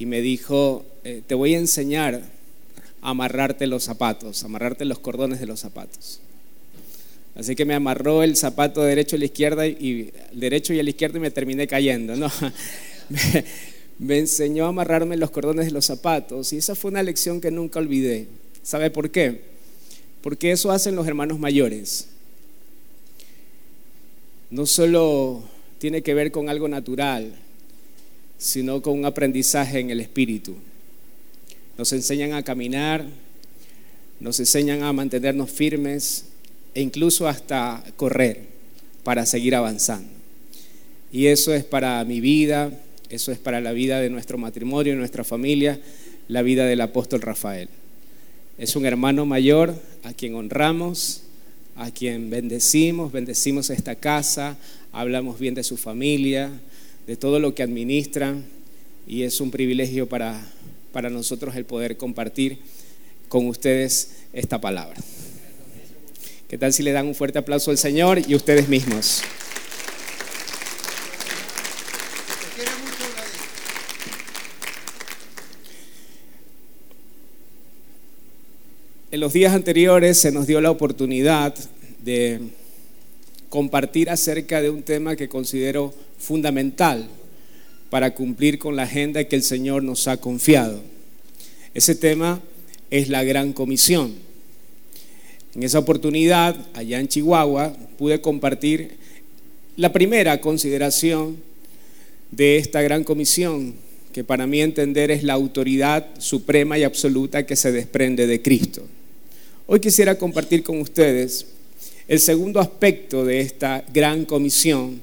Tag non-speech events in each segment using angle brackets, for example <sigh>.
y me dijo, eh, te voy a enseñar a amarrarte los zapatos, amarrarte los cordones de los zapatos. Así que me amarró el zapato derecho a la izquierda y derecho y a la izquierda y me terminé cayendo. No, <laughs> me enseñó a amarrarme los cordones de los zapatos y esa fue una lección que nunca olvidé. ¿Sabe por qué? Porque eso hacen los hermanos mayores. No solo tiene que ver con algo natural, sino con un aprendizaje en el espíritu. Nos enseñan a caminar, nos enseñan a mantenernos firmes e incluso hasta correr para seguir avanzando. Y eso es para mi vida, eso es para la vida de nuestro matrimonio, nuestra familia, la vida del apóstol Rafael. Es un hermano mayor a quien honramos, a quien bendecimos, bendecimos esta casa, hablamos bien de su familia, de todo lo que administran y es un privilegio para, para nosotros el poder compartir con ustedes esta palabra. ¿Qué tal si le dan un fuerte aplauso al Señor y ustedes mismos? En los días anteriores se nos dio la oportunidad de compartir acerca de un tema que considero fundamental para cumplir con la agenda que el Señor nos ha confiado. Ese tema es la gran comisión. En esa oportunidad, allá en Chihuahua, pude compartir la primera consideración de esta gran comisión, que para mí entender es la autoridad suprema y absoluta que se desprende de Cristo. Hoy quisiera compartir con ustedes el segundo aspecto de esta gran comisión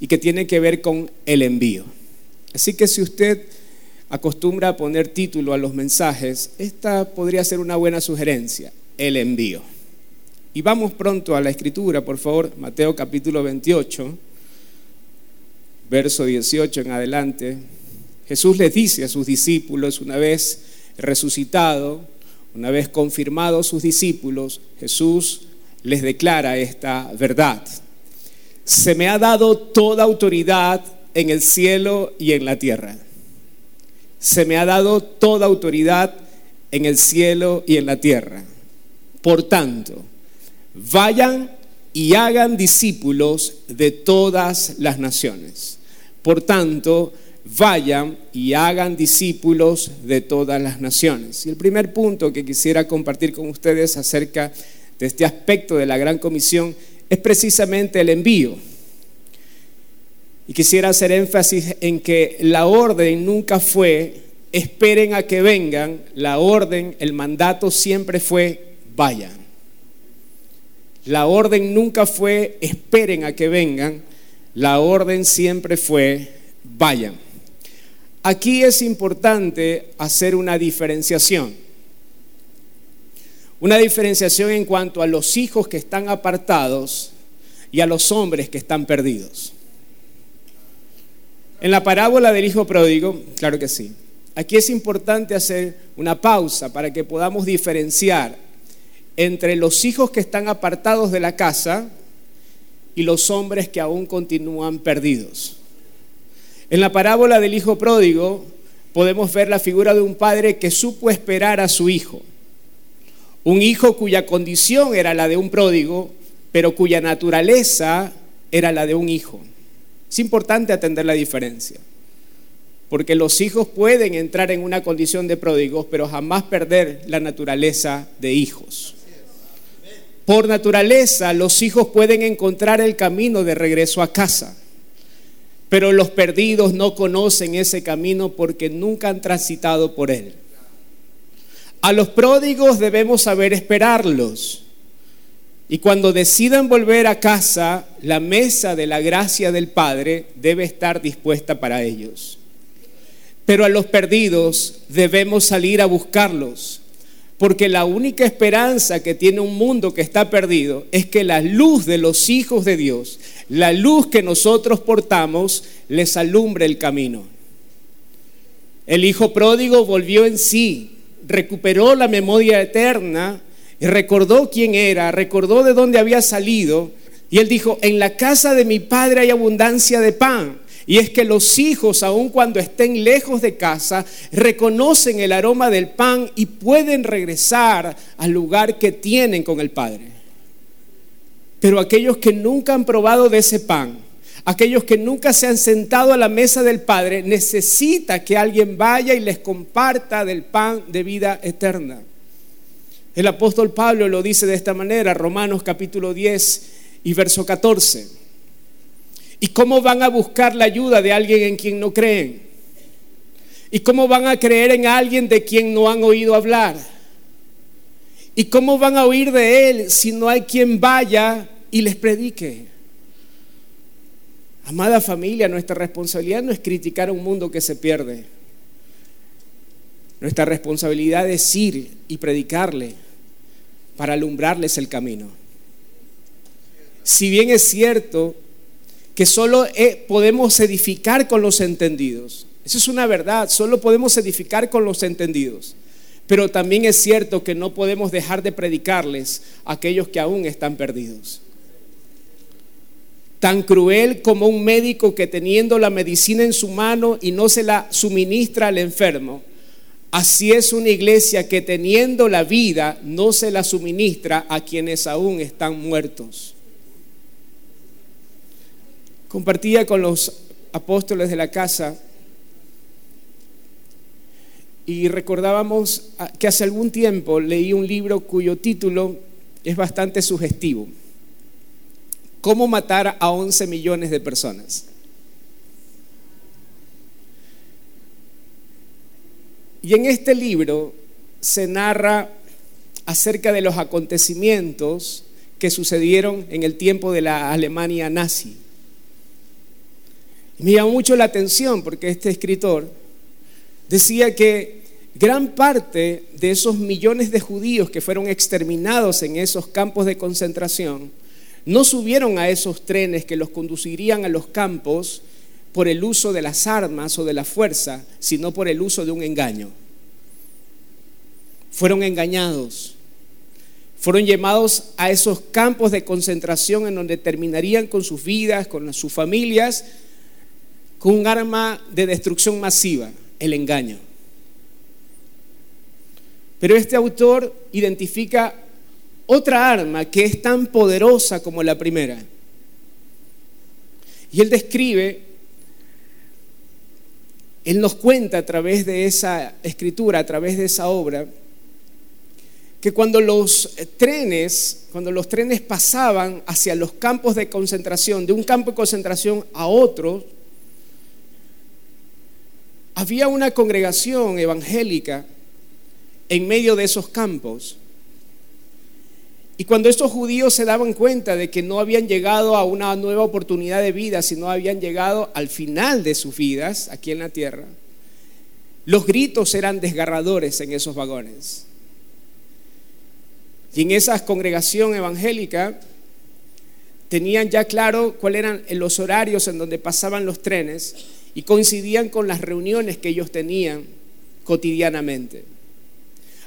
y que tiene que ver con el envío. Así que si usted acostumbra a poner título a los mensajes, esta podría ser una buena sugerencia, el envío. Y vamos pronto a la escritura, por favor, Mateo capítulo 28, verso 18 en adelante. Jesús les dice a sus discípulos, una vez resucitado, una vez confirmados sus discípulos, Jesús les declara esta verdad. Se me ha dado toda autoridad en el cielo y en la tierra. Se me ha dado toda autoridad en el cielo y en la tierra. Por tanto, vayan y hagan discípulos de todas las naciones. Por tanto, vayan y hagan discípulos de todas las naciones. Y el primer punto que quisiera compartir con ustedes acerca de este aspecto de la gran comisión es precisamente el envío. Y quisiera hacer énfasis en que la orden nunca fue esperen a que vengan, la orden, el mandato siempre fue vayan. La orden nunca fue esperen a que vengan, la orden siempre fue vayan. Aquí es importante hacer una diferenciación. Una diferenciación en cuanto a los hijos que están apartados y a los hombres que están perdidos. En la parábola del hijo pródigo, claro que sí. Aquí es importante hacer una pausa para que podamos diferenciar entre los hijos que están apartados de la casa y los hombres que aún continúan perdidos. En la parábola del hijo pródigo podemos ver la figura de un padre que supo esperar a su hijo. Un hijo cuya condición era la de un pródigo, pero cuya naturaleza era la de un hijo. Es importante atender la diferencia, porque los hijos pueden entrar en una condición de pródigos, pero jamás perder la naturaleza de hijos. Por naturaleza, los hijos pueden encontrar el camino de regreso a casa. Pero los perdidos no conocen ese camino porque nunca han transitado por él. A los pródigos debemos saber esperarlos. Y cuando decidan volver a casa, la mesa de la gracia del Padre debe estar dispuesta para ellos. Pero a los perdidos debemos salir a buscarlos porque la única esperanza que tiene un mundo que está perdido es que la luz de los hijos de Dios, la luz que nosotros portamos, les alumbre el camino. El hijo pródigo volvió en sí, recuperó la memoria eterna y recordó quién era, recordó de dónde había salido. Y él dijo, en la casa de mi padre hay abundancia de pan. Y es que los hijos, aun cuando estén lejos de casa, reconocen el aroma del pan y pueden regresar al lugar que tienen con el Padre. Pero aquellos que nunca han probado de ese pan, aquellos que nunca se han sentado a la mesa del Padre, necesita que alguien vaya y les comparta del pan de vida eterna. El apóstol Pablo lo dice de esta manera, Romanos capítulo 10 y verso 14. ¿Y cómo van a buscar la ayuda de alguien en quien no creen? ¿Y cómo van a creer en alguien de quien no han oído hablar? ¿Y cómo van a oír de él si no hay quien vaya y les predique? Amada familia, nuestra responsabilidad no es criticar a un mundo que se pierde. Nuestra responsabilidad es ir y predicarle para alumbrarles el camino. Si bien es cierto que solo eh, podemos edificar con los entendidos. Eso es una verdad, solo podemos edificar con los entendidos. Pero también es cierto que no podemos dejar de predicarles a aquellos que aún están perdidos. Tan cruel como un médico que teniendo la medicina en su mano y no se la suministra al enfermo, así es una iglesia que teniendo la vida no se la suministra a quienes aún están muertos compartía con los apóstoles de la casa y recordábamos que hace algún tiempo leí un libro cuyo título es bastante sugestivo. ¿Cómo matar a 11 millones de personas? Y en este libro se narra acerca de los acontecimientos que sucedieron en el tiempo de la Alemania nazi. Me llamó mucho la atención porque este escritor decía que gran parte de esos millones de judíos que fueron exterminados en esos campos de concentración no subieron a esos trenes que los conducirían a los campos por el uso de las armas o de la fuerza, sino por el uso de un engaño. Fueron engañados. Fueron llamados a esos campos de concentración en donde terminarían con sus vidas, con sus familias, con un arma de destrucción masiva, el engaño. Pero este autor identifica otra arma que es tan poderosa como la primera. Y él describe, él nos cuenta a través de esa escritura, a través de esa obra, que cuando los trenes, cuando los trenes pasaban hacia los campos de concentración, de un campo de concentración a otro, había una congregación evangélica en medio de esos campos. Y cuando estos judíos se daban cuenta de que no habían llegado a una nueva oportunidad de vida, sino habían llegado al final de sus vidas aquí en la tierra, los gritos eran desgarradores en esos vagones. Y en esa congregación evangélica tenían ya claro cuáles eran los horarios en donde pasaban los trenes y coincidían con las reuniones que ellos tenían cotidianamente.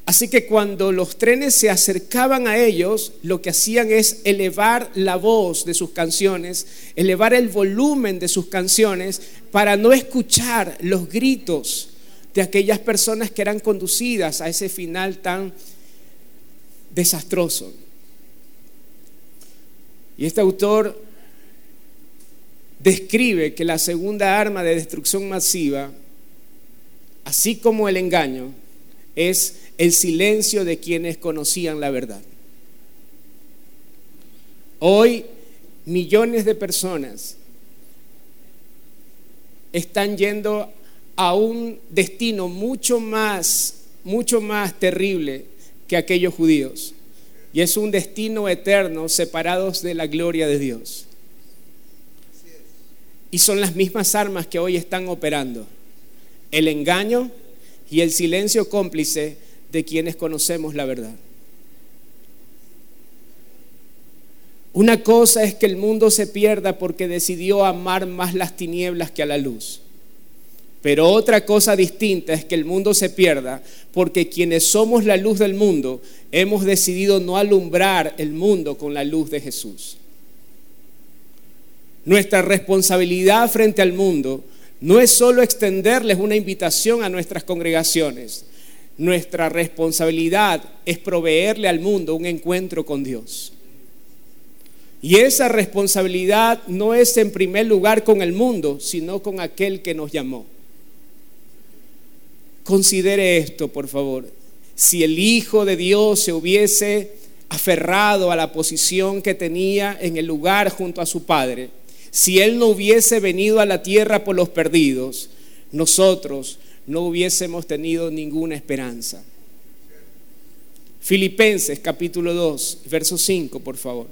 Así que cuando los trenes se acercaban a ellos, lo que hacían es elevar la voz de sus canciones, elevar el volumen de sus canciones para no escuchar los gritos de aquellas personas que eran conducidas a ese final tan desastroso. Y este autor describe que la segunda arma de destrucción masiva, así como el engaño, es el silencio de quienes conocían la verdad. Hoy millones de personas están yendo a un destino mucho más, mucho más terrible que aquellos judíos. Y es un destino eterno separados de la gloria de Dios. Y son las mismas armas que hoy están operando. El engaño y el silencio cómplice de quienes conocemos la verdad. Una cosa es que el mundo se pierda porque decidió amar más las tinieblas que a la luz. Pero otra cosa distinta es que el mundo se pierda porque quienes somos la luz del mundo hemos decidido no alumbrar el mundo con la luz de Jesús. Nuestra responsabilidad frente al mundo no es solo extenderles una invitación a nuestras congregaciones. Nuestra responsabilidad es proveerle al mundo un encuentro con Dios. Y esa responsabilidad no es en primer lugar con el mundo, sino con aquel que nos llamó. Considere esto, por favor. Si el Hijo de Dios se hubiese aferrado a la posición que tenía en el lugar junto a su Padre, si Él no hubiese venido a la tierra por los perdidos, nosotros no hubiésemos tenido ninguna esperanza. Filipenses capítulo 2, verso 5, por favor.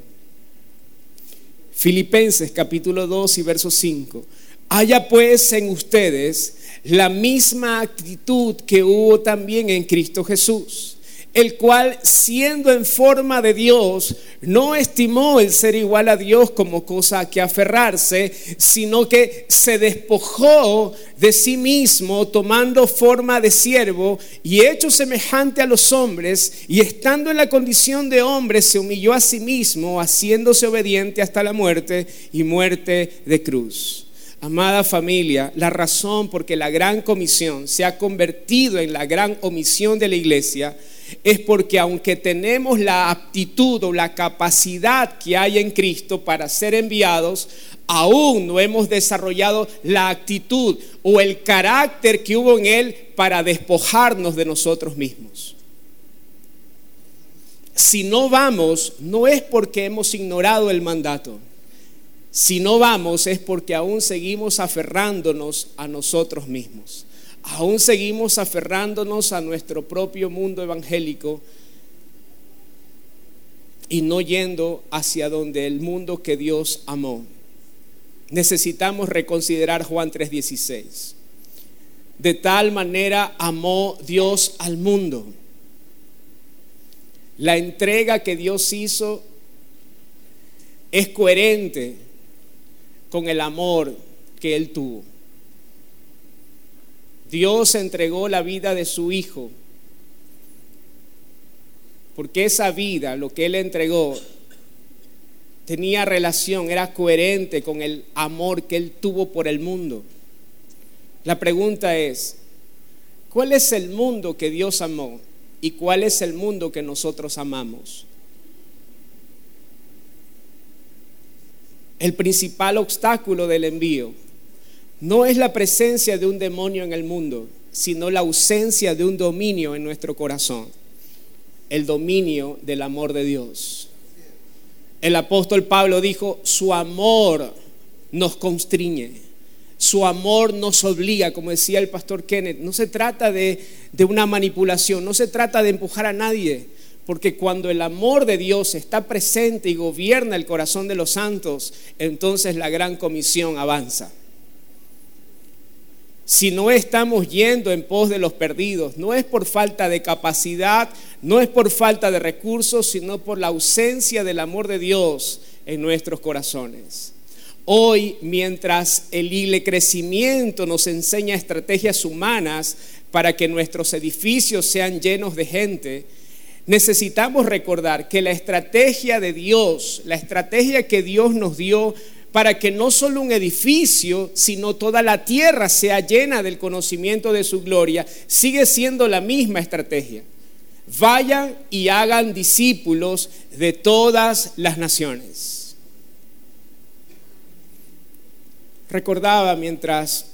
Filipenses capítulo 2 y verso 5. Haya pues en ustedes la misma actitud que hubo también en Cristo Jesús el cual siendo en forma de Dios, no estimó el ser igual a Dios como cosa a que aferrarse, sino que se despojó de sí mismo, tomando forma de siervo y hecho semejante a los hombres, y estando en la condición de hombre, se humilló a sí mismo, haciéndose obediente hasta la muerte y muerte de cruz. Amada familia, la razón por que la gran comisión se ha convertido en la gran omisión de la iglesia es porque aunque tenemos la aptitud o la capacidad que hay en Cristo para ser enviados, aún no hemos desarrollado la actitud o el carácter que hubo en Él para despojarnos de nosotros mismos. Si no vamos, no es porque hemos ignorado el mandato. Si no vamos es porque aún seguimos aferrándonos a nosotros mismos aún seguimos aferrándonos a nuestro propio mundo evangélico y no yendo hacia donde el mundo que Dios amó. Necesitamos reconsiderar Juan 3:16. De tal manera amó Dios al mundo. La entrega que Dios hizo es coherente con el amor que Él tuvo. Dios entregó la vida de su Hijo, porque esa vida, lo que Él entregó, tenía relación, era coherente con el amor que Él tuvo por el mundo. La pregunta es, ¿cuál es el mundo que Dios amó y cuál es el mundo que nosotros amamos? El principal obstáculo del envío no es la presencia de un demonio en el mundo, sino la ausencia de un dominio en nuestro corazón, el dominio del amor de Dios. El apóstol Pablo dijo, su amor nos constriñe, su amor nos obliga, como decía el pastor Kenneth, no se trata de, de una manipulación, no se trata de empujar a nadie, porque cuando el amor de Dios está presente y gobierna el corazón de los santos, entonces la gran comisión avanza si no estamos yendo en pos de los perdidos, no es por falta de capacidad, no es por falta de recursos, sino por la ausencia del amor de Dios en nuestros corazones. Hoy, mientras el crecimiento nos enseña estrategias humanas para que nuestros edificios sean llenos de gente, necesitamos recordar que la estrategia de Dios, la estrategia que Dios nos dio para que no solo un edificio, sino toda la tierra sea llena del conocimiento de su gloria, sigue siendo la misma estrategia. Vayan y hagan discípulos de todas las naciones. Recordaba mientras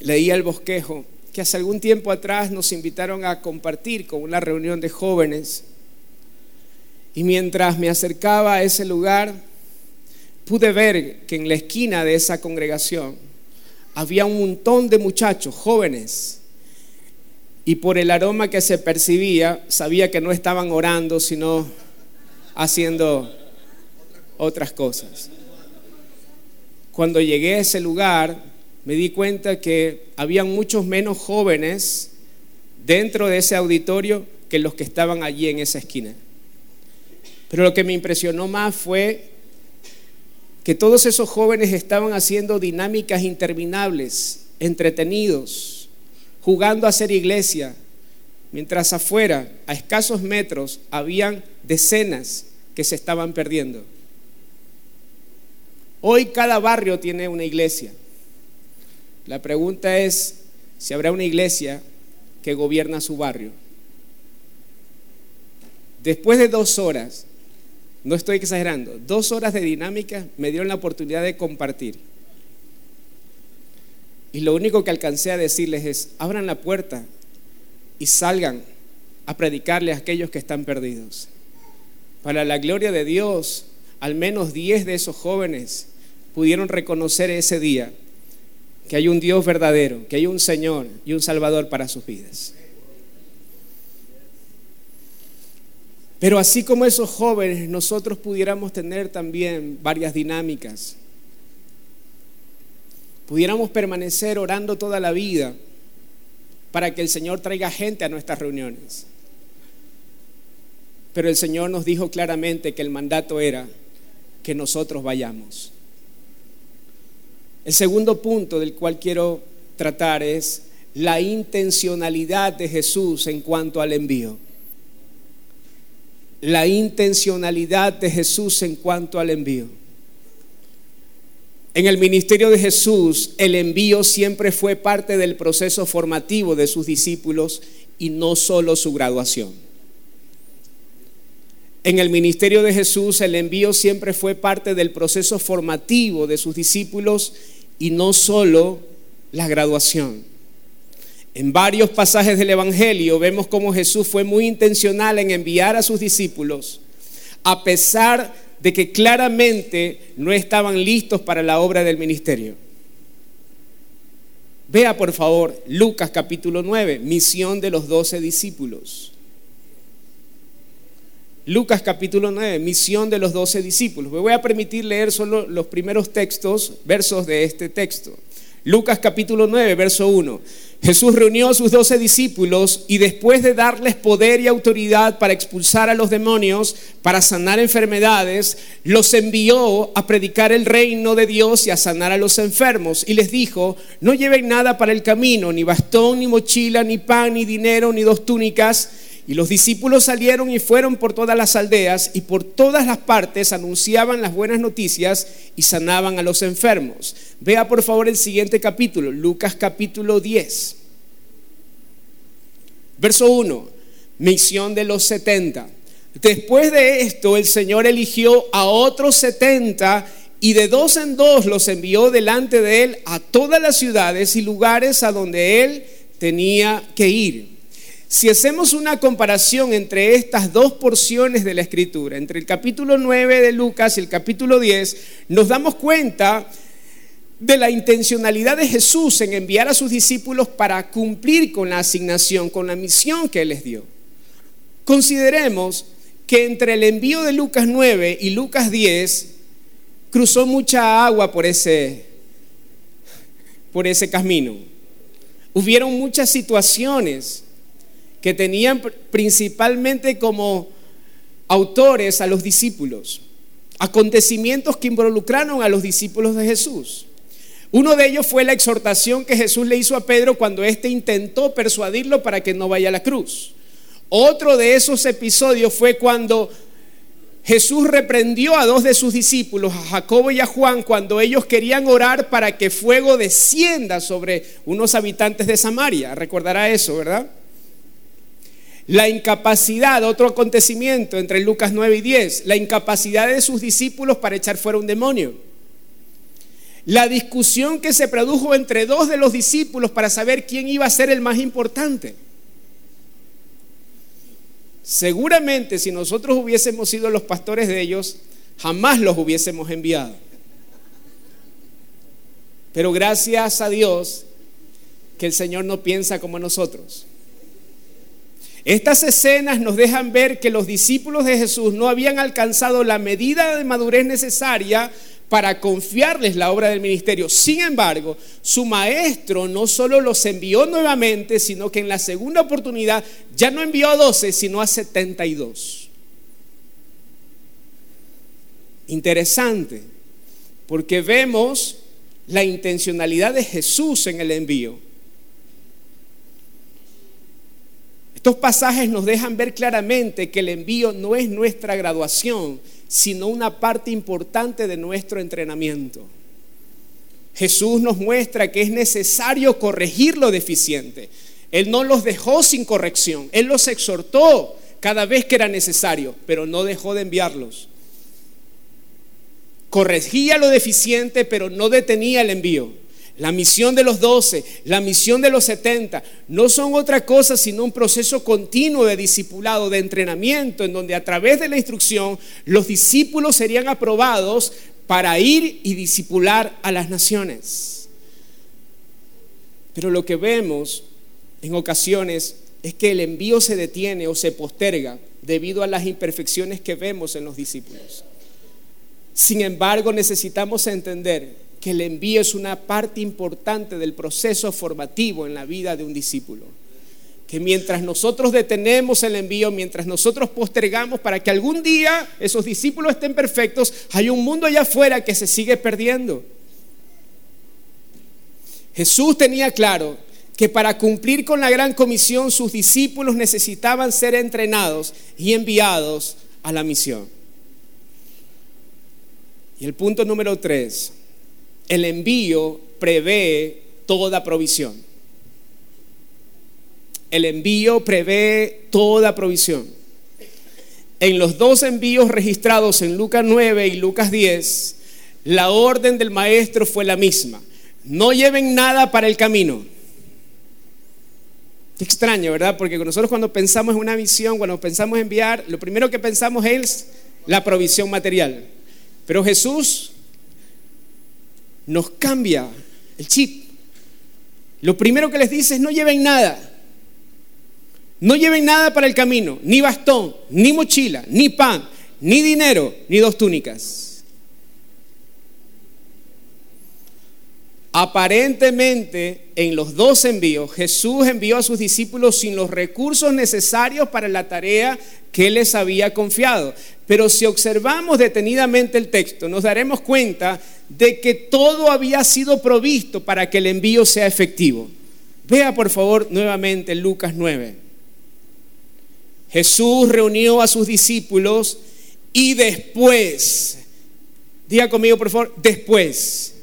leía el bosquejo que hace algún tiempo atrás nos invitaron a compartir con una reunión de jóvenes y mientras me acercaba a ese lugar, pude ver que en la esquina de esa congregación había un montón de muchachos jóvenes y por el aroma que se percibía sabía que no estaban orando sino haciendo otras cosas. Cuando llegué a ese lugar me di cuenta que había muchos menos jóvenes dentro de ese auditorio que los que estaban allí en esa esquina. Pero lo que me impresionó más fue que todos esos jóvenes estaban haciendo dinámicas interminables, entretenidos, jugando a ser iglesia, mientras afuera, a escasos metros, habían decenas que se estaban perdiendo. Hoy cada barrio tiene una iglesia. La pregunta es si habrá una iglesia que gobierna su barrio. Después de dos horas, no estoy exagerando, dos horas de dinámica me dieron la oportunidad de compartir. Y lo único que alcancé a decirles es, abran la puerta y salgan a predicarle a aquellos que están perdidos. Para la gloria de Dios, al menos diez de esos jóvenes pudieron reconocer ese día que hay un Dios verdadero, que hay un Señor y un Salvador para sus vidas. Pero así como esos jóvenes, nosotros pudiéramos tener también varias dinámicas. Pudiéramos permanecer orando toda la vida para que el Señor traiga gente a nuestras reuniones. Pero el Señor nos dijo claramente que el mandato era que nosotros vayamos. El segundo punto del cual quiero tratar es la intencionalidad de Jesús en cuanto al envío. La intencionalidad de Jesús en cuanto al envío. En el ministerio de Jesús, el envío siempre fue parte del proceso formativo de sus discípulos y no solo su graduación. En el ministerio de Jesús, el envío siempre fue parte del proceso formativo de sus discípulos y no solo la graduación. En varios pasajes del Evangelio vemos cómo Jesús fue muy intencional en enviar a sus discípulos, a pesar de que claramente no estaban listos para la obra del ministerio. Vea por favor Lucas capítulo 9, misión de los doce discípulos. Lucas capítulo 9, misión de los doce discípulos. Me voy a permitir leer solo los primeros textos, versos de este texto. Lucas capítulo 9, verso 1. Jesús reunió a sus doce discípulos y después de darles poder y autoridad para expulsar a los demonios, para sanar enfermedades, los envió a predicar el reino de Dios y a sanar a los enfermos. Y les dijo, no lleven nada para el camino, ni bastón, ni mochila, ni pan, ni dinero, ni dos túnicas y los discípulos salieron y fueron por todas las aldeas y por todas las partes anunciaban las buenas noticias y sanaban a los enfermos. Vea por favor el siguiente capítulo, Lucas capítulo 10. Verso 1, misión de los 70. Después de esto el Señor eligió a otros 70 y de dos en dos los envió delante de él a todas las ciudades y lugares a donde él tenía que ir. Si hacemos una comparación entre estas dos porciones de la escritura, entre el capítulo 9 de Lucas y el capítulo 10, nos damos cuenta de la intencionalidad de Jesús en enviar a sus discípulos para cumplir con la asignación, con la misión que Él les dio. Consideremos que entre el envío de Lucas 9 y Lucas 10 cruzó mucha agua por ese, por ese camino. Hubieron muchas situaciones que tenían principalmente como autores a los discípulos, acontecimientos que involucraron a los discípulos de Jesús. Uno de ellos fue la exhortación que Jesús le hizo a Pedro cuando éste intentó persuadirlo para que no vaya a la cruz. Otro de esos episodios fue cuando Jesús reprendió a dos de sus discípulos, a Jacobo y a Juan, cuando ellos querían orar para que fuego descienda sobre unos habitantes de Samaria. Recordará eso, ¿verdad? La incapacidad, otro acontecimiento entre Lucas 9 y 10, la incapacidad de sus discípulos para echar fuera un demonio. La discusión que se produjo entre dos de los discípulos para saber quién iba a ser el más importante. Seguramente si nosotros hubiésemos sido los pastores de ellos, jamás los hubiésemos enviado. Pero gracias a Dios que el Señor no piensa como nosotros. Estas escenas nos dejan ver que los discípulos de Jesús no habían alcanzado la medida de madurez necesaria para confiarles la obra del ministerio. Sin embargo, su maestro no solo los envió nuevamente, sino que en la segunda oportunidad ya no envió a 12, sino a 72. Interesante, porque vemos la intencionalidad de Jesús en el envío. Estos pasajes nos dejan ver claramente que el envío no es nuestra graduación, sino una parte importante de nuestro entrenamiento. Jesús nos muestra que es necesario corregir lo deficiente. Él no los dejó sin corrección, Él los exhortó cada vez que era necesario, pero no dejó de enviarlos. Corregía lo deficiente, pero no detenía el envío. La misión de los doce, la misión de los setenta, no son otra cosa sino un proceso continuo de discipulado, de entrenamiento, en donde a través de la instrucción los discípulos serían aprobados para ir y discipular a las naciones. Pero lo que vemos en ocasiones es que el envío se detiene o se posterga debido a las imperfecciones que vemos en los discípulos. Sin embargo, necesitamos entender que el envío es una parte importante del proceso formativo en la vida de un discípulo. Que mientras nosotros detenemos el envío, mientras nosotros postergamos para que algún día esos discípulos estén perfectos, hay un mundo allá afuera que se sigue perdiendo. Jesús tenía claro que para cumplir con la gran comisión sus discípulos necesitaban ser entrenados y enviados a la misión. Y el punto número tres, el envío prevé toda provisión. El envío prevé toda provisión. En los dos envíos registrados en Lucas 9 y Lucas 10, la orden del maestro fue la misma. No lleven nada para el camino. Extraño, ¿verdad? Porque nosotros cuando pensamos en una visión, cuando pensamos en enviar, lo primero que pensamos es la provisión material. Pero Jesús nos cambia el chip. Lo primero que les dice es no lleven nada. No lleven nada para el camino, ni bastón, ni mochila, ni pan, ni dinero, ni dos túnicas. Aparentemente, en los dos envíos, Jesús envió a sus discípulos sin los recursos necesarios para la tarea que les había confiado. Pero si observamos detenidamente el texto, nos daremos cuenta de que todo había sido provisto para que el envío sea efectivo. Vea por favor nuevamente Lucas 9. Jesús reunió a sus discípulos y después, diga conmigo por favor, después,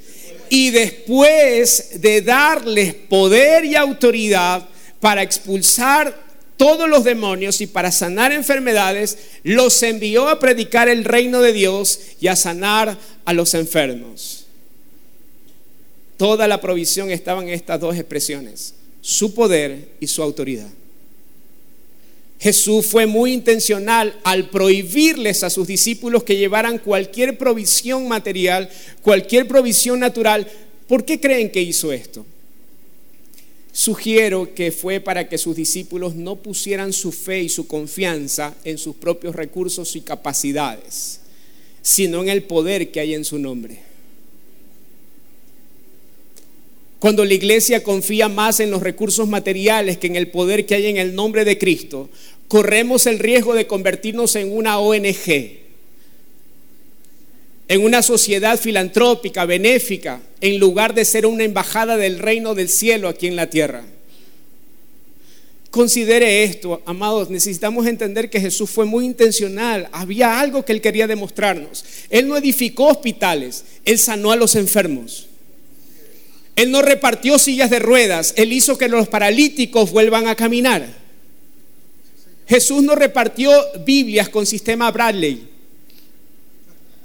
y después de darles poder y autoridad para expulsar todos los demonios y para sanar enfermedades, los envió a predicar el reino de Dios y a sanar a los enfermos. Toda la provisión estaba en estas dos expresiones, su poder y su autoridad. Jesús fue muy intencional al prohibirles a sus discípulos que llevaran cualquier provisión material, cualquier provisión natural. ¿Por qué creen que hizo esto? Sugiero que fue para que sus discípulos no pusieran su fe y su confianza en sus propios recursos y capacidades, sino en el poder que hay en su nombre. Cuando la iglesia confía más en los recursos materiales que en el poder que hay en el nombre de Cristo, corremos el riesgo de convertirnos en una ONG, en una sociedad filantrópica, benéfica, en lugar de ser una embajada del reino del cielo aquí en la tierra. Considere esto, amados, necesitamos entender que Jesús fue muy intencional, había algo que él quería demostrarnos. Él no edificó hospitales, él sanó a los enfermos. Él no repartió sillas de ruedas, él hizo que los paralíticos vuelvan a caminar. Jesús no repartió Biblias con sistema Bradley.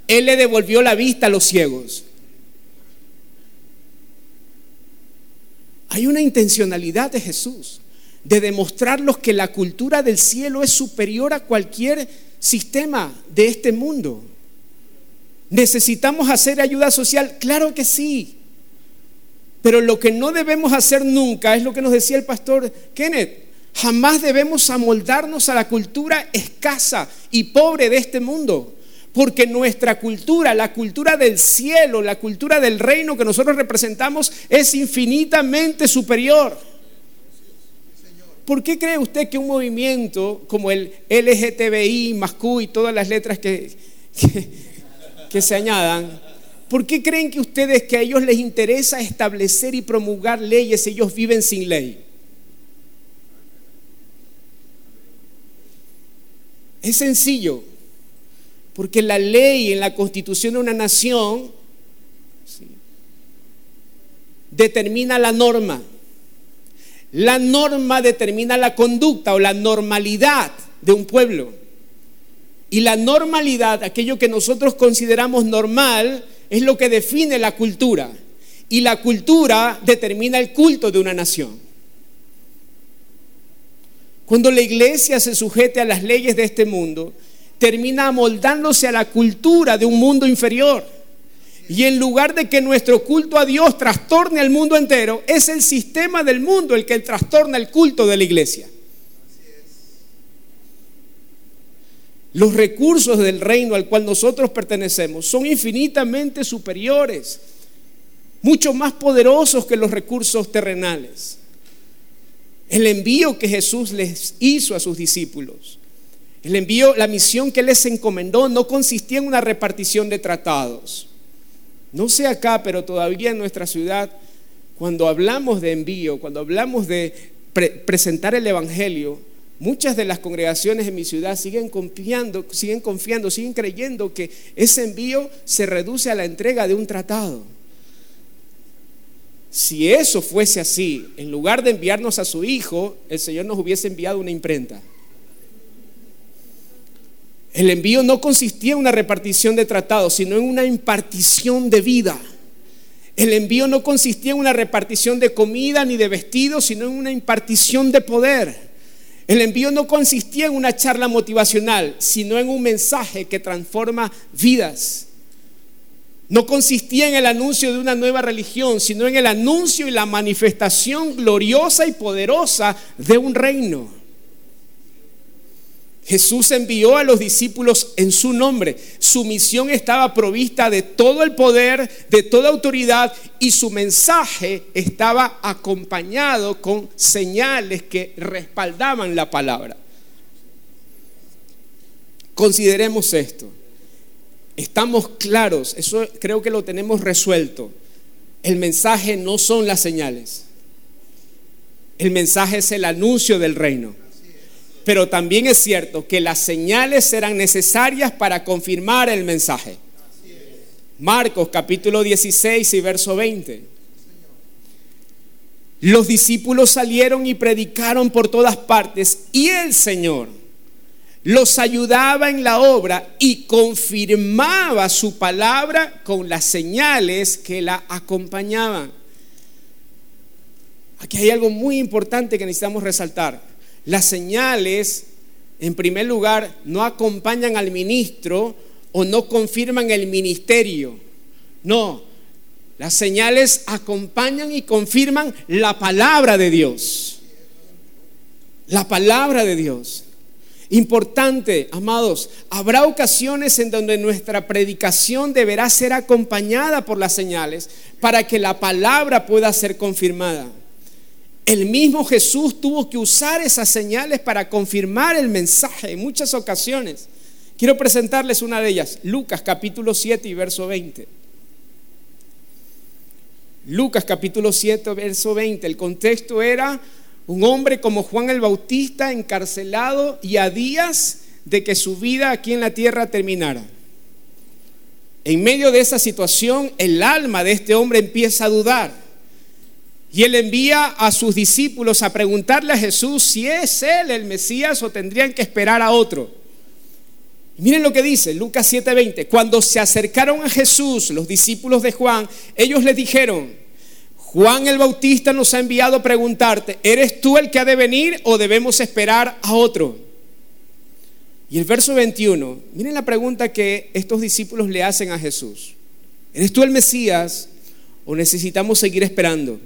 Él le devolvió la vista a los ciegos. Hay una intencionalidad de Jesús de demostrarlos que la cultura del cielo es superior a cualquier sistema de este mundo. ¿Necesitamos hacer ayuda social? Claro que sí. Pero lo que no debemos hacer nunca es lo que nos decía el pastor Kenneth. Jamás debemos amoldarnos a la cultura escasa y pobre de este mundo. Porque nuestra cultura, la cultura del cielo, la cultura del reino que nosotros representamos es infinitamente superior. ¿Por qué cree usted que un movimiento como el LGTBI, MASCU y todas las letras que, que, se añadan, ¿por qué creen que ustedes que a ellos les interesa establecer y promulgar leyes, ellos viven sin ley? Es sencillo Porque la ley en la constitución de una nación determina la norma. La norma determina la conducta o la normalidad de un pueblo. Y la normalidad, aquello que nosotros consideramos normal, es lo que define la cultura. Y la cultura determina el culto de una nación. Cuando la iglesia se sujete a las leyes de este mundo, termina amoldándose a la cultura de un mundo inferior. Y en lugar de que nuestro culto a Dios trastorne al mundo entero, es el sistema del mundo el que trastorna el culto de la iglesia. Los recursos del reino al cual nosotros pertenecemos son infinitamente superiores, mucho más poderosos que los recursos terrenales. El envío que Jesús les hizo a sus discípulos, el envío, la misión que les encomendó no consistía en una repartición de tratados. No sé acá, pero todavía en nuestra ciudad, cuando hablamos de envío, cuando hablamos de presentar el Evangelio, Muchas de las congregaciones en mi ciudad siguen confiando, siguen confiando, siguen creyendo que ese envío se reduce a la entrega de un tratado. Si eso fuese así, en lugar de enviarnos a su hijo, el Señor nos hubiese enviado una imprenta. El envío no consistía en una repartición de tratados, sino en una impartición de vida. El envío no consistía en una repartición de comida ni de vestidos, sino en una impartición de poder. El envío no consistía en una charla motivacional, sino en un mensaje que transforma vidas. No consistía en el anuncio de una nueva religión, sino en el anuncio y la manifestación gloriosa y poderosa de un reino. Jesús envió a los discípulos en su nombre. Su misión estaba provista de todo el poder, de toda autoridad y su mensaje estaba acompañado con señales que respaldaban la palabra. Consideremos esto. Estamos claros, eso creo que lo tenemos resuelto. El mensaje no son las señales. El mensaje es el anuncio del reino. Pero también es cierto que las señales serán necesarias para confirmar el mensaje. Marcos capítulo 16 y verso 20. Los discípulos salieron y predicaron por todas partes y el Señor los ayudaba en la obra y confirmaba su palabra con las señales que la acompañaban. Aquí hay algo muy importante que necesitamos resaltar. Las señales, en primer lugar, no acompañan al ministro o no confirman el ministerio. No, las señales acompañan y confirman la palabra de Dios. La palabra de Dios. Importante, amados, habrá ocasiones en donde nuestra predicación deberá ser acompañada por las señales para que la palabra pueda ser confirmada. El mismo Jesús tuvo que usar esas señales para confirmar el mensaje en muchas ocasiones. Quiero presentarles una de ellas, Lucas capítulo 7 y verso 20. Lucas capítulo 7, verso 20. El contexto era un hombre como Juan el Bautista encarcelado y a días de que su vida aquí en la tierra terminara. En medio de esa situación, el alma de este hombre empieza a dudar. Y él envía a sus discípulos a preguntarle a Jesús si es él el Mesías o tendrían que esperar a otro. miren lo que dice Lucas 7:20. Cuando se acercaron a Jesús los discípulos de Juan, ellos le dijeron, Juan el Bautista nos ha enviado a preguntarte, ¿eres tú el que ha de venir o debemos esperar a otro? Y el verso 21, miren la pregunta que estos discípulos le hacen a Jesús. ¿Eres tú el Mesías o necesitamos seguir esperando?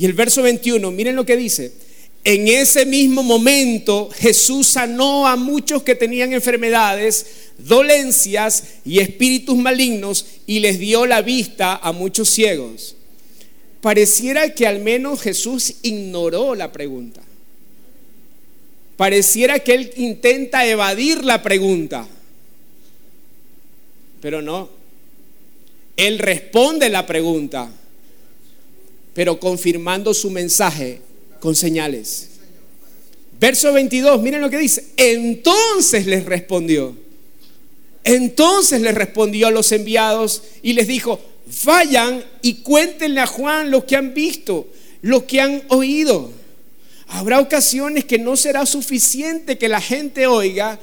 Y el verso 21, miren lo que dice. En ese mismo momento Jesús sanó a muchos que tenían enfermedades, dolencias y espíritus malignos y les dio la vista a muchos ciegos. Pareciera que al menos Jesús ignoró la pregunta. Pareciera que él intenta evadir la pregunta. Pero no. Él responde la pregunta pero confirmando su mensaje con señales. Verso 22, miren lo que dice. Entonces les respondió. Entonces les respondió a los enviados y les dijo, vayan y cuéntenle a Juan lo que han visto, lo que han oído. Habrá ocasiones que no será suficiente que la gente oiga,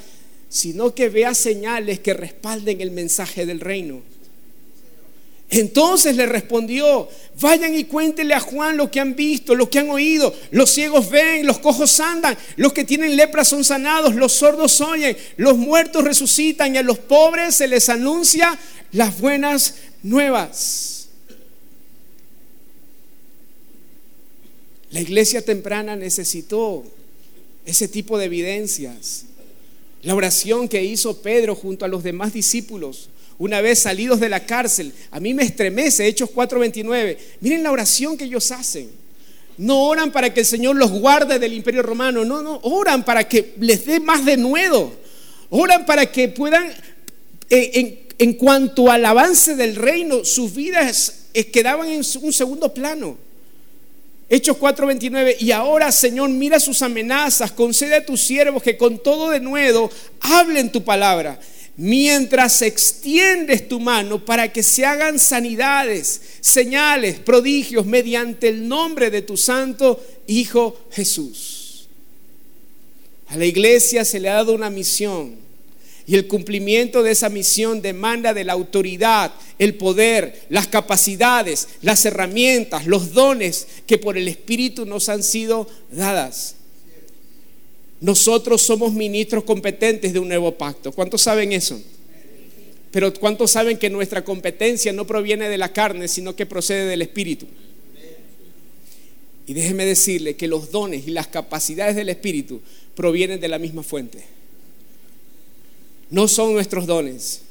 sino que vea señales que respalden el mensaje del reino. Entonces le respondió, vayan y cuéntenle a Juan lo que han visto, lo que han oído. Los ciegos ven, los cojos andan, los que tienen lepra son sanados, los sordos oyen, los muertos resucitan y a los pobres se les anuncia las buenas nuevas. La iglesia temprana necesitó ese tipo de evidencias. La oración que hizo Pedro junto a los demás discípulos una vez salidos de la cárcel. A mí me estremece, Hechos 4:29. Miren la oración que ellos hacen. No oran para que el Señor los guarde del imperio romano, no, no, oran para que les dé más de nuevo. Oran para que puedan, eh, en, cuanto al avance del reino, sus vidas quedaban en un segundo plano. Hechos 4:29, y ahora Señor, mira sus amenazas, concede a tus siervos que con todo de nuevo hablen tu palabra mientras extiendes tu mano para que se hagan sanidades, señales, prodigios mediante el nombre de tu santo Hijo Jesús. A la iglesia se le ha dado una misión y el cumplimiento de esa misión demanda de la autoridad, el poder, las capacidades, las herramientas, los dones que por el Espíritu nos han sido dadas. Nosotros somos ministros competentes de un nuevo pacto. ¿Cuántos saben eso? Pero ¿cuántos saben que nuestra competencia no proviene de la carne, sino que procede del Espíritu? Y déjeme decirle que los dones y las capacidades del Espíritu provienen de la misma fuente. No son nuestros dones,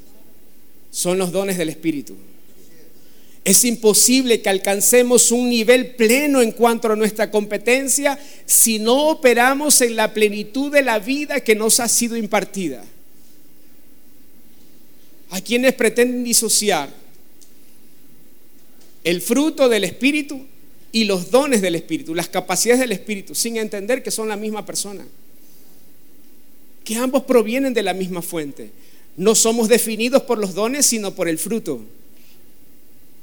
son los dones del Espíritu. Es imposible que alcancemos un nivel pleno en cuanto a nuestra competencia si no operamos en la plenitud de la vida que nos ha sido impartida. A quienes pretenden disociar el fruto del Espíritu y los dones del Espíritu, las capacidades del Espíritu, sin entender que son la misma persona, que ambos provienen de la misma fuente. No somos definidos por los dones, sino por el fruto.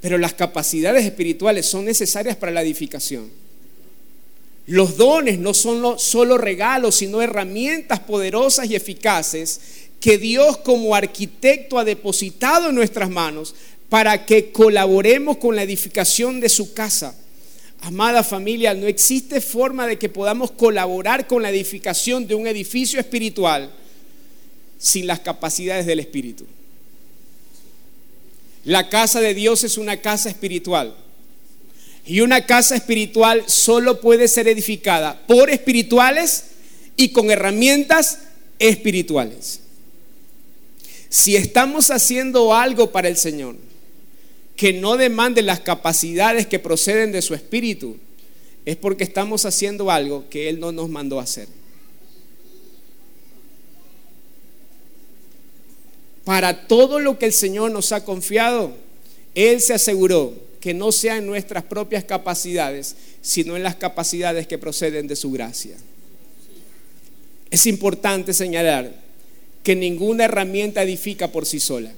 Pero las capacidades espirituales son necesarias para la edificación. Los dones no son solo regalos, sino herramientas poderosas y eficaces que Dios como arquitecto ha depositado en nuestras manos para que colaboremos con la edificación de su casa. Amada familia, no existe forma de que podamos colaborar con la edificación de un edificio espiritual sin las capacidades del Espíritu. La casa de Dios es una casa espiritual. Y una casa espiritual solo puede ser edificada por espirituales y con herramientas espirituales. Si estamos haciendo algo para el Señor que no demande las capacidades que proceden de su espíritu, es porque estamos haciendo algo que Él no nos mandó a hacer. Para todo lo que el Señor nos ha confiado, Él se aseguró que no sea en nuestras propias capacidades, sino en las capacidades que proceden de su gracia. Es importante señalar que ninguna herramienta edifica por sí sola.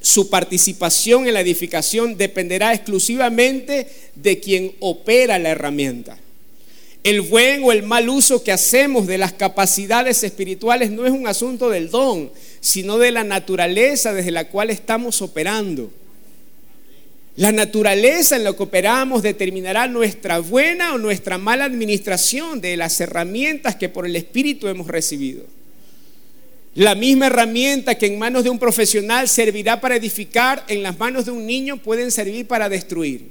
Su participación en la edificación dependerá exclusivamente de quien opera la herramienta. El buen o el mal uso que hacemos de las capacidades espirituales no es un asunto del don, sino de la naturaleza desde la cual estamos operando. La naturaleza en la que operamos determinará nuestra buena o nuestra mala administración de las herramientas que por el Espíritu hemos recibido. La misma herramienta que en manos de un profesional servirá para edificar, en las manos de un niño pueden servir para destruir.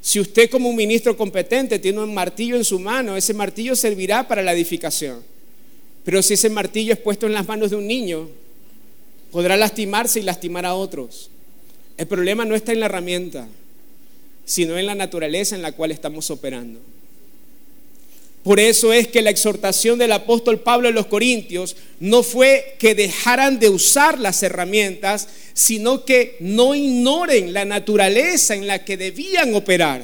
Si usted como un ministro competente tiene un martillo en su mano, ese martillo servirá para la edificación. Pero si ese martillo es puesto en las manos de un niño, podrá lastimarse y lastimar a otros. El problema no está en la herramienta, sino en la naturaleza en la cual estamos operando. Por eso es que la exhortación del apóstol Pablo en los Corintios no fue que dejaran de usar las herramientas, sino que no ignoren la naturaleza en la que debían operar.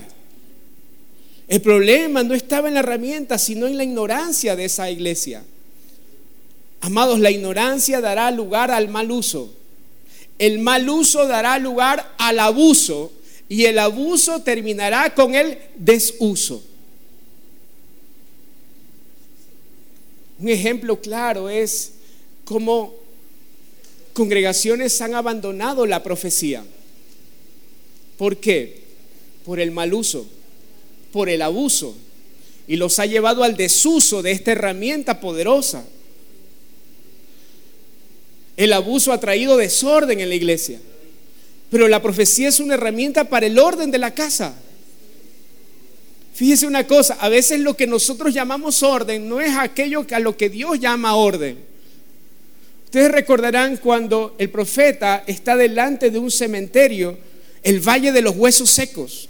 El problema no estaba en la herramienta, sino en la ignorancia de esa iglesia. Amados, la ignorancia dará lugar al mal uso. El mal uso dará lugar al abuso y el abuso terminará con el desuso. Un ejemplo claro es cómo congregaciones han abandonado la profecía. ¿Por qué? Por el mal uso, por el abuso, y los ha llevado al desuso de esta herramienta poderosa. El abuso ha traído desorden en la iglesia, pero la profecía es una herramienta para el orden de la casa. Fíjese una cosa, a veces lo que nosotros llamamos orden no es aquello a lo que Dios llama orden. Ustedes recordarán cuando el profeta está delante de un cementerio, el valle de los huesos secos.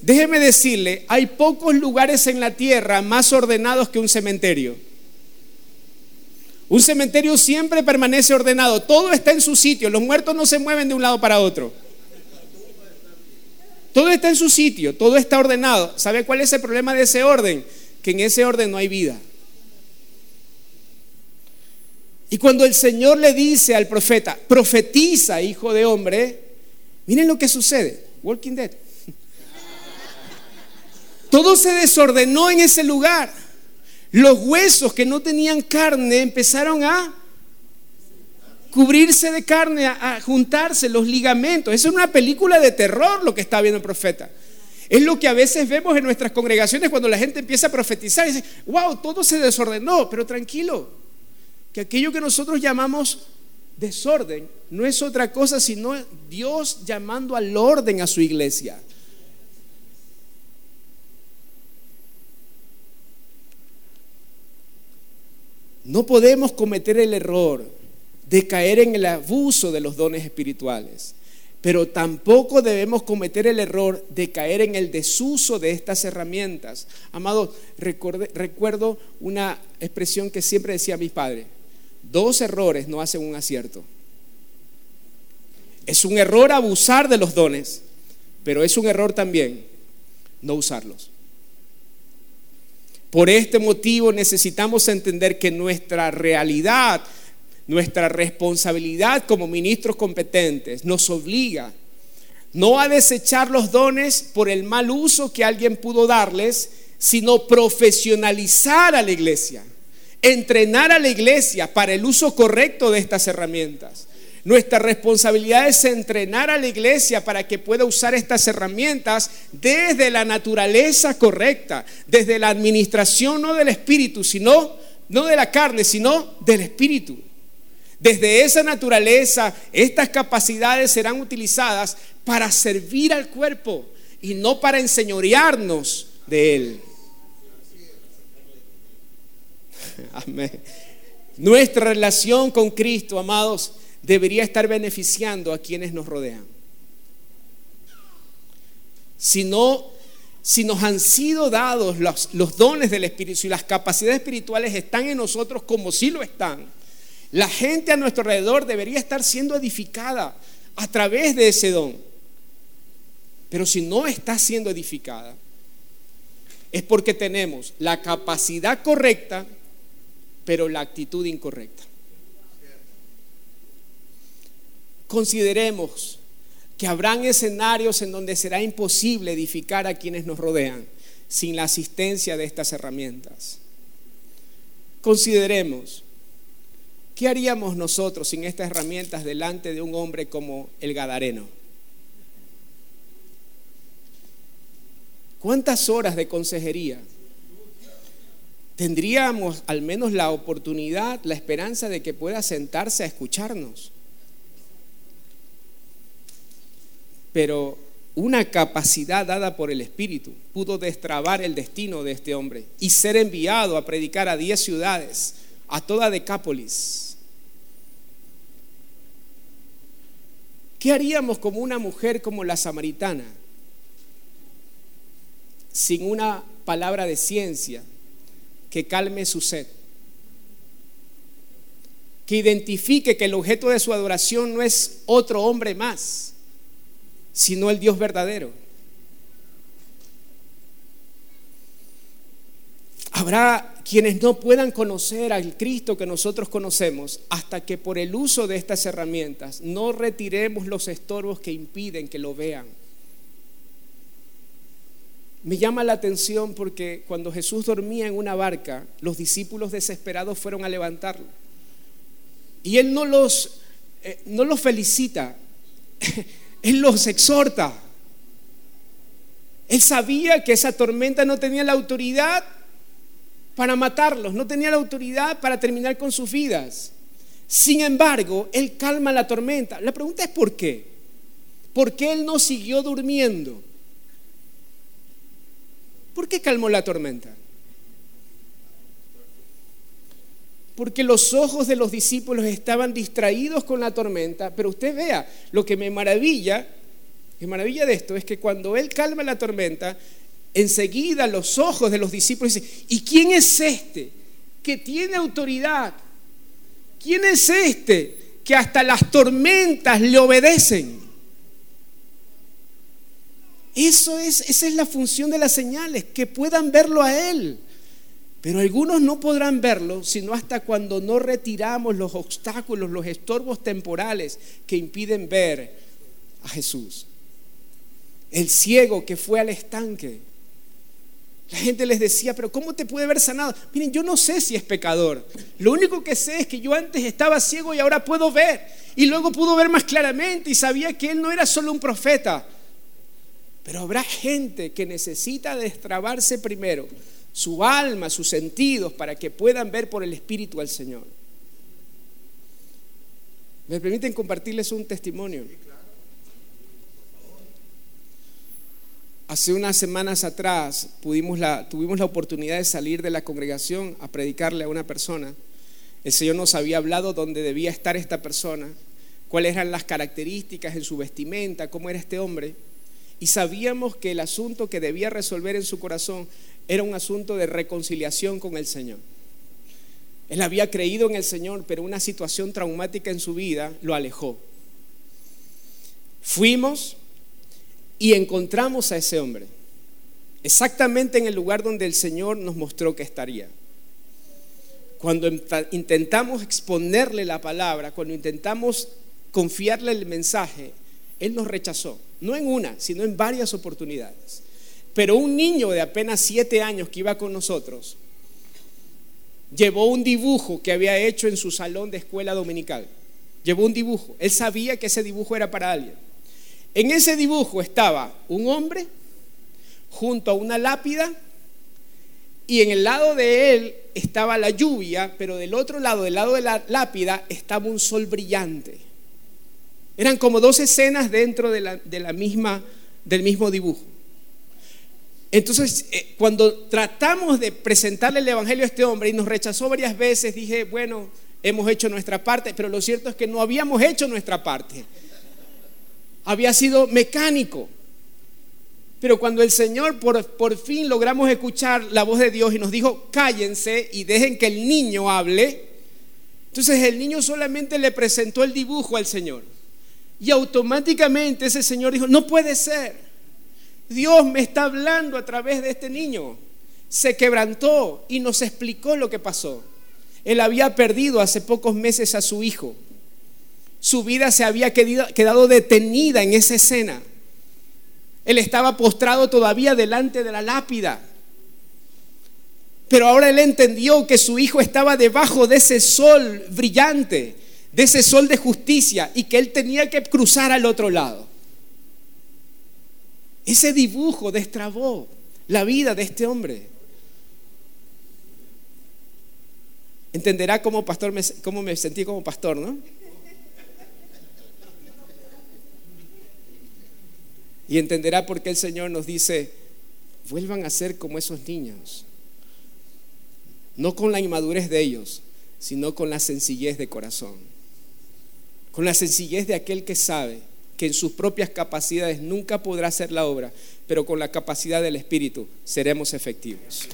Déjeme decirle, hay pocos lugares en la tierra más ordenados que un cementerio. Un cementerio siempre permanece ordenado, todo está en su sitio, los muertos no se mueven de un lado para otro. Todo está en su sitio, todo está ordenado. ¿Sabe cuál es el problema de ese orden? Que en ese orden no hay vida. Y cuando el Señor le dice al profeta, profetiza, hijo de hombre, miren lo que sucede. Walking Dead. <laughs> Todo se desordenó en ese lugar. Los huesos que no tenían carne empezaron a cubrirse de carne, a, juntarse los ligamentos. Eso es una película de terror lo que está viendo el profeta. Es lo que a veces vemos en nuestras congregaciones cuando la gente empieza a profetizar y dice, wow, todo se desordenó, pero tranquilo, que aquello que nosotros llamamos desorden no es otra cosa sino Dios llamando al orden a su iglesia. No podemos cometer el error de caer en el abuso de los dones espirituales, pero tampoco debemos cometer el error de caer en el desuso de estas herramientas. Amado, recuerdo una expresión que siempre decía mi padre, Dos errores no hacen un acierto. Es un error abusar de los dones, pero es un error también no usarlos. Por este motivo necesitamos entender que nuestra realidad, nuestra responsabilidad como ministros competentes nos obliga no a desechar los dones por el mal uso que alguien pudo darles, sino profesionalizar a la iglesia entrenar a la iglesia para el uso correcto de estas herramientas. Nuestra responsabilidad es entrenar a la iglesia para que pueda usar estas herramientas desde la naturaleza correcta, desde la administración no del espíritu, sino no de la carne, sino del espíritu. Desde esa naturaleza, estas capacidades serán utilizadas para servir al cuerpo y no para enseñorearnos de él. <laughs> Amén. Nuestra relación con Cristo, amados, debería estar beneficiando a quienes nos rodean. Si no, si nos han sido dados los, los dones del Espíritu, si las capacidades espirituales están en nosotros como si lo están, la gente a nuestro alrededor debería estar siendo edificada a través de ese don. Pero si no está siendo edificada, es porque tenemos la capacidad correcta pero la actitud incorrecta. Consideremos que habrán escenarios en donde será imposible edificar a quienes nos rodean sin la asistencia de estas herramientas. Consideremos, ¿qué haríamos nosotros sin estas herramientas delante de un hombre como el Gadareno? ¿Cuántas horas de consejería? tendríamos al menos la oportunidad, la esperanza de que pueda sentarse a escucharnos. Pero una capacidad dada por el Espíritu pudo destrabar el destino de este hombre y ser enviado a predicar a diez ciudades, a toda Decápolis. ¿Qué haríamos como una mujer como la samaritana? Sin una palabra de ciencia, que calme su sed. Que identifique que el objeto de su adoración no es otro hombre más, sino el Dios verdadero. Habrá quienes no puedan conocer al Cristo que nosotros conocemos hasta que por el uso de estas herramientas no retiremos los estorbos que impiden que lo vean. Me llama la atención porque cuando Jesús dormía en una barca, los discípulos desesperados fueron a levantarlo. Y Él no los, eh, no los felicita, <laughs> Él los exhorta. Él sabía que esa tormenta no tenía la autoridad para matarlos, no tenía la autoridad para terminar con sus vidas. Sin embargo, Él calma la tormenta. La pregunta es ¿por qué? ¿Por qué Él no siguió durmiendo? ¿Por qué calmó la tormenta? Porque los ojos de los discípulos estaban distraídos con la tormenta, pero usted vea, lo que me maravilla, me maravilla de esto es que cuando Él calma la tormenta, enseguida los ojos de los discípulos dicen, ¿y quién es este que tiene autoridad? ¿Quién es este que hasta las tormentas le obedecen? Eso es, esa es la función de las señales, que puedan verlo a Él. Pero algunos no podrán verlo sino hasta cuando no retiramos los obstáculos, los estorbos temporales que impiden ver a Jesús. El ciego que fue al estanque la gente les decía, pero ¿cómo te puede haber sanado? Miren, yo no sé si es pecador. Lo único que sé es que yo antes estaba ciego y ahora puedo ver. Y luego pudo ver más claramente y sabía que él no era solo un profeta. Pero habrá gente que necesita destrabarse primero su alma, sus sentidos, para que puedan ver por el Espíritu al Señor. ¿Me permiten compartirles un testimonio? Hace unas semanas atrás tuvimos la oportunidad de salir de la congregación a predicarle a una persona. El Señor nos había hablado dónde debía estar esta persona, cuáles eran las características en su vestimenta, cómo era este hombre. Y sabíamos que el asunto que debía resolver en su corazón era un asunto de reconciliación con el Señor. Él había creído en el Señor, pero una situación traumática en su vida lo alejó. Fuimos, y encontramos a ese hombre, exactamente en el lugar donde el Señor nos mostró que estaría. Cuando intentamos exponerle la palabra, cuando intentamos confiarle el mensaje, Él nos rechazó, no en una, sino en varias oportunidades. Pero un niño de apenas siete años que iba con nosotros, llevó un dibujo que había hecho en su salón de escuela dominical. Llevó un dibujo. Él sabía que ese dibujo era para alguien. En ese dibujo estaba un hombre junto a una lápida y en el lado de él estaba la lluvia, pero del otro lado, del lado de la lápida, estaba un sol brillante. Eran como dos escenas dentro de la, misma, del mismo dibujo. Entonces, eh, cuando tratamos de presentarle el Evangelio a este hombre y nos rechazó varias veces, dije, bueno, hemos hecho nuestra parte, pero lo cierto es que no habíamos hecho nuestra parte había sido mecánico. Pero cuando el Señor por, por, fin logramos escuchar la voz de Dios y nos dijo, cállense y dejen que el niño hable, entonces el niño solamente le presentó el dibujo al Señor. Y automáticamente ese Señor dijo, no puede ser. Dios me está hablando a través de este niño. Se quebrantó y nos explicó lo que pasó. Él había perdido hace pocos meses a su hijo. Su vida se había quedado detenida en esa escena. Él estaba postrado todavía delante de la lápida. Pero ahora él entendió que su hijo estaba debajo de ese sol brillante, de ese sol de justicia, y que él tenía que cruzar al otro lado. Ese dibujo destrabó la vida de este hombre. Entenderá cómo, pastor cómo me sentí como pastor, ¿no? Y entenderá por qué el Señor nos dice, vuelvan a ser como esos niños. No con la inmadurez de ellos, sino con la sencillez de corazón. Con la sencillez de aquel que sabe que en sus propias capacidades nunca podrá hacer la obra, pero con la capacidad del Espíritu seremos efectivos.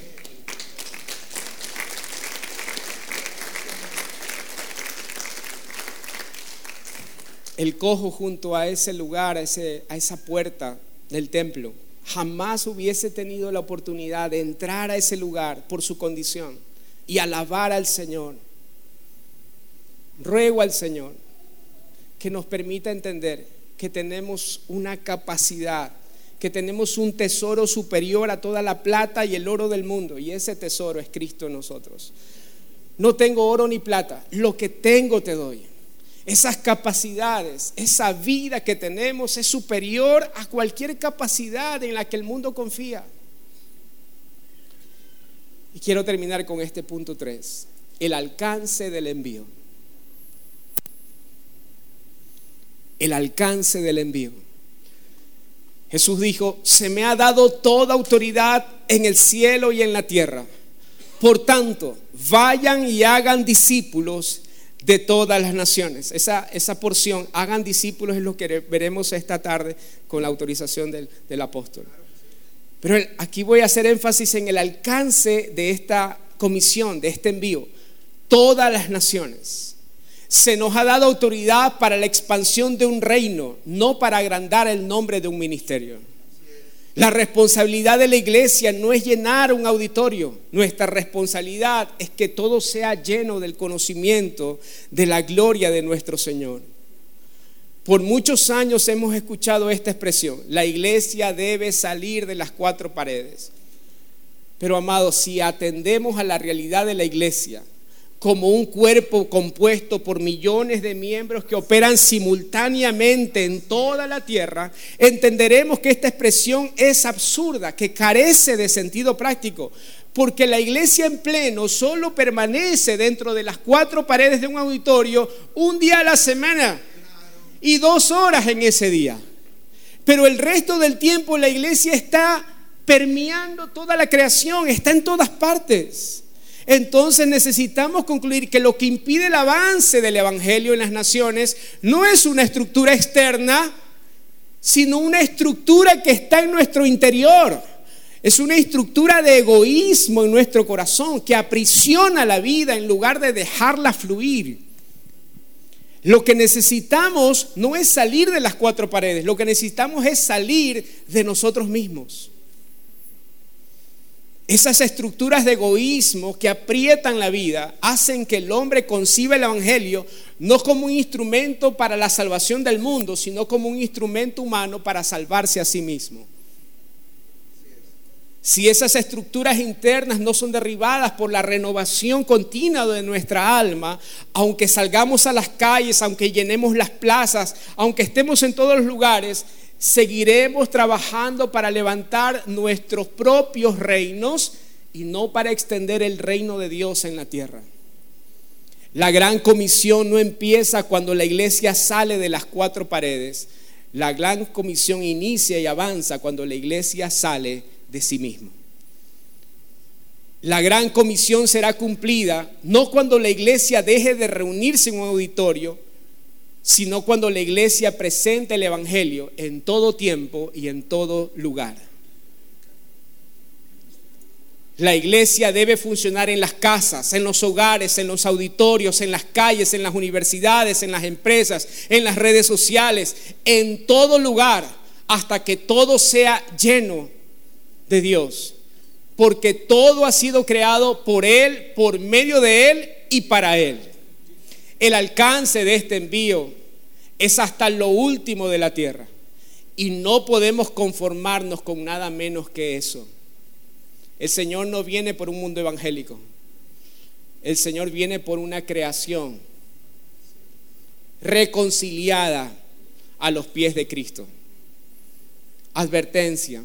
el cojo junto a ese lugar, a, esa puerta del templo, jamás hubiese tenido la oportunidad de entrar a ese lugar por su condición y alabar al Señor. Ruego al Señor que nos permita entender que tenemos una capacidad, que tenemos un tesoro superior a toda la plata y el oro del mundo, y ese tesoro es Cristo en nosotros. No tengo oro ni plata, lo que tengo te doy. Esas capacidades, esa vida que tenemos es superior a cualquier capacidad en la que el mundo confía. Y quiero terminar con este punto 3, el alcance del envío. El alcance del envío. Jesús dijo, se me ha dado toda autoridad en el cielo y en la tierra. Por tanto, vayan y hagan discípulos de todas las naciones. Esa, esa porción, hagan discípulos, es lo que veremos esta tarde con la autorización del, del apóstol. Pero aquí voy a hacer énfasis en el alcance de esta comisión, de este envío. Todas las naciones. Se nos ha dado autoridad para la expansión de un reino, no para agrandar el nombre de un ministerio. La responsabilidad de la iglesia no es llenar un auditorio, nuestra responsabilidad es que todo sea lleno del conocimiento de la gloria de nuestro Señor. Por muchos años hemos escuchado esta expresión, la iglesia debe salir de las cuatro paredes. Pero amados, si atendemos a la realidad de la iglesia, como un cuerpo compuesto por millones de miembros que operan simultáneamente en toda la tierra, entenderemos que esta expresión es absurda, que carece de sentido práctico, porque la iglesia en pleno solo permanece dentro de las cuatro paredes de un auditorio un día a la semana y dos horas en ese día. Pero el resto del tiempo la iglesia está permeando toda la creación, está en todas partes. Entonces necesitamos concluir que lo que impide el avance del Evangelio en las naciones no es una estructura externa, sino una estructura que está en nuestro interior. Es una estructura de egoísmo en nuestro corazón que aprisiona la vida en lugar de dejarla fluir. Lo que necesitamos no es salir de las cuatro paredes, lo que necesitamos es salir de nosotros mismos. Esas estructuras de egoísmo que aprietan la vida hacen que el hombre conciba el Evangelio no como un instrumento para la salvación del mundo, sino como un instrumento humano para salvarse a sí mismo. Si esas estructuras internas no son derribadas por la renovación continua de nuestra alma, aunque salgamos a las calles, aunque llenemos las plazas, aunque estemos en todos los lugares, seguiremos trabajando para levantar nuestros propios reinos y no para extender el reino de Dios en la tierra. La gran comisión no empieza cuando la iglesia sale de las cuatro paredes. La gran comisión inicia y avanza cuando la iglesia sale de sí mismo. La gran comisión será cumplida no cuando la iglesia deje de reunirse en un auditorio, sino cuando la iglesia presenta el Evangelio en todo tiempo y en todo lugar. La iglesia debe funcionar en las casas, en los hogares, en los auditorios, en las calles, en las universidades, en las empresas, en las redes sociales, en todo lugar, hasta que todo sea lleno de Dios. Porque todo ha sido creado por Él, por medio de Él y para Él. El alcance de este envío es hasta lo último de la tierra. Y no podemos conformarnos con nada menos que eso. El Señor no viene por un mundo evangélico. El Señor viene por una creación reconciliada a los pies de Cristo. Advertencia.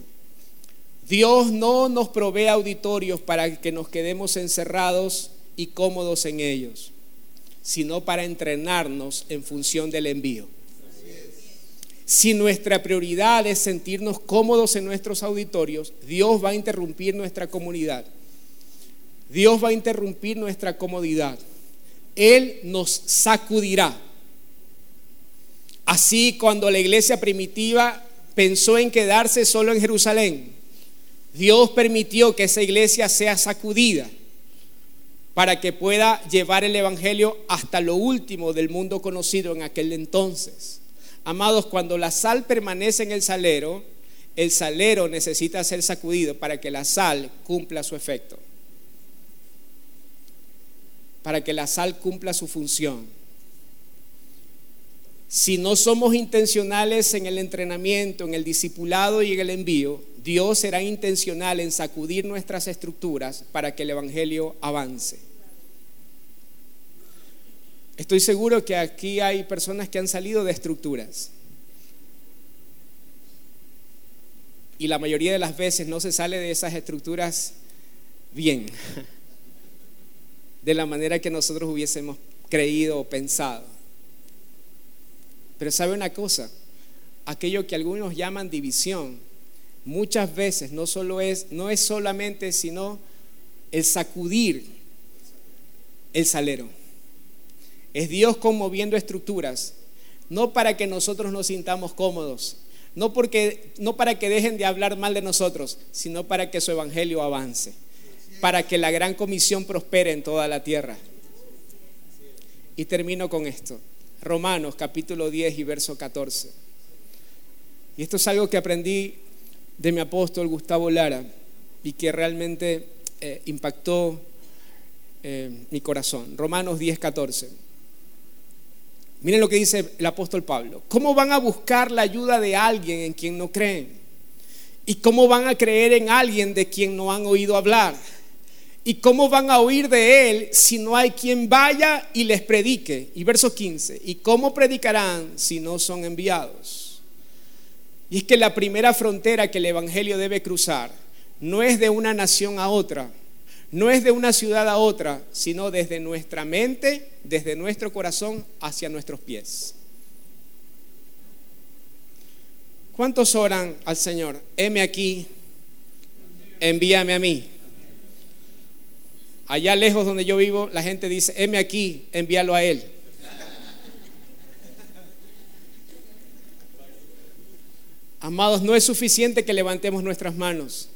Dios no nos provee auditorios para que nos quedemos encerrados y cómodos en ellos sino para entrenarnos en función del envío. Si nuestra prioridad es sentirnos cómodos en nuestros auditorios, Dios va a interrumpir nuestra comunidad. Dios va a interrumpir nuestra comodidad. Él nos sacudirá. Así cuando la iglesia primitiva pensó en quedarse solo en Jerusalén, Dios permitió que esa iglesia sea sacudida para que pueda llevar el Evangelio hasta lo último del mundo conocido en aquel entonces. Amados, cuando la sal permanece en el salero, el salero necesita ser sacudido para que la sal cumpla su efecto, para que la sal cumpla su función. Si no somos intencionales en el entrenamiento, en el discipulado y en el envío, Dios será intencional en sacudir nuestras estructuras para que el Evangelio avance. Estoy seguro que aquí hay personas que han salido de estructuras. Y la mayoría de las veces no se sale de esas estructuras bien, de la manera que nosotros hubiésemos creído o pensado. Pero sabe una cosa, aquello que algunos llaman división, muchas veces no solo es no es solamente sino el sacudir el salero. Es Dios conmoviendo estructuras, no para que nosotros nos sintamos cómodos, no, porque, no para que dejen de hablar mal de nosotros, sino para que su evangelio avance, para que la gran comisión prospere en toda la tierra. Y termino con esto. Romanos capítulo 10 y verso 14. Y esto es algo que aprendí de mi apóstol Gustavo Lara y que realmente eh, impactó eh, mi corazón. Romanos 10, 14. Miren lo que dice el apóstol Pablo. ¿Cómo van a buscar la ayuda de alguien en quien no creen? ¿Y cómo van a creer en alguien de quien no han oído hablar? ¿Y cómo van a oír de él si no hay quien vaya y les predique? Y verso 15. ¿Y cómo predicarán si no son enviados? Y es que la primera frontera que el Evangelio debe cruzar no es de una nación a otra, no es de una ciudad a otra, sino desde nuestra mente, desde nuestro corazón hacia nuestros pies. ¿Cuántos oran al Señor? Heme aquí, envíame a mí. Allá lejos donde yo vivo, la gente dice, heme aquí, envíalo a Él. Amados, no es suficiente que levantemos nuestras manos,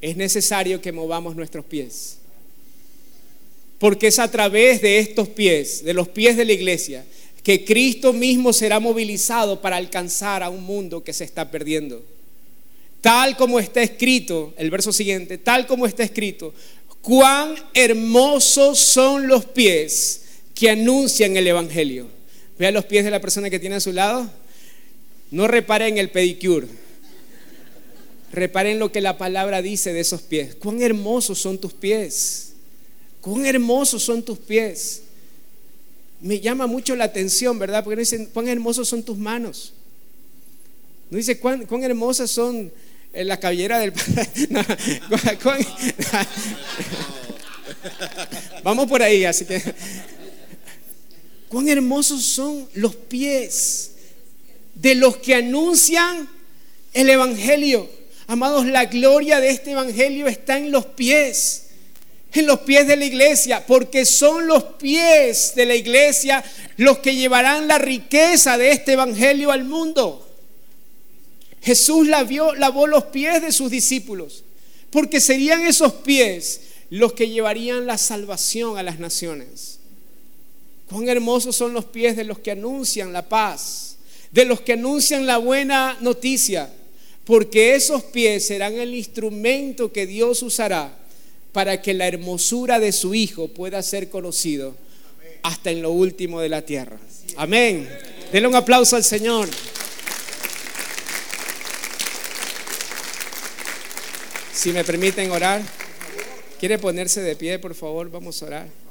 es necesario que movamos nuestros pies porque es a través de estos pies, de los pies de la iglesia, que Cristo mismo será movilizado para alcanzar a un mundo que se está perdiendo. Tal como está escrito, el verso siguiente, tal como está escrito, cuán hermosos son los pies que anuncian el Evangelio. Vea los pies de la persona que tiene a su lado. No repare en el pedicure. Reparen lo que la palabra dice de esos pies. Cuán hermosos son tus pies. Cuán hermosos son tus pies. Me llama mucho la atención, ¿verdad? Porque no dicen, cuán hermosos son tus manos. No dice, cuán, hermosas son eh, la cabellera del... <laughs> <laughs> Vamos por ahí, así que... Cuán hermosos son los pies de los que anuncian el Evangelio. Amados, la gloria de este Evangelio está en los pies en los pies de la iglesia, porque son los pies de la iglesia los que llevarán la riqueza de este evangelio al mundo. Jesús lavó los pies de sus discípulos, porque serían esos pies los que llevarían la salvación a las naciones. Cuán hermosos son los pies de los que anuncian la paz, de los que anuncian la buena noticia, porque esos pies serán el instrumento que Dios usará para que la hermosura de su Hijo pueda ser conocido hasta en lo último de la tierra. Amén. Denle un aplauso al Señor. Si me permiten orar, ¿quiere ponerse de pie, por favor? Vamos a orar.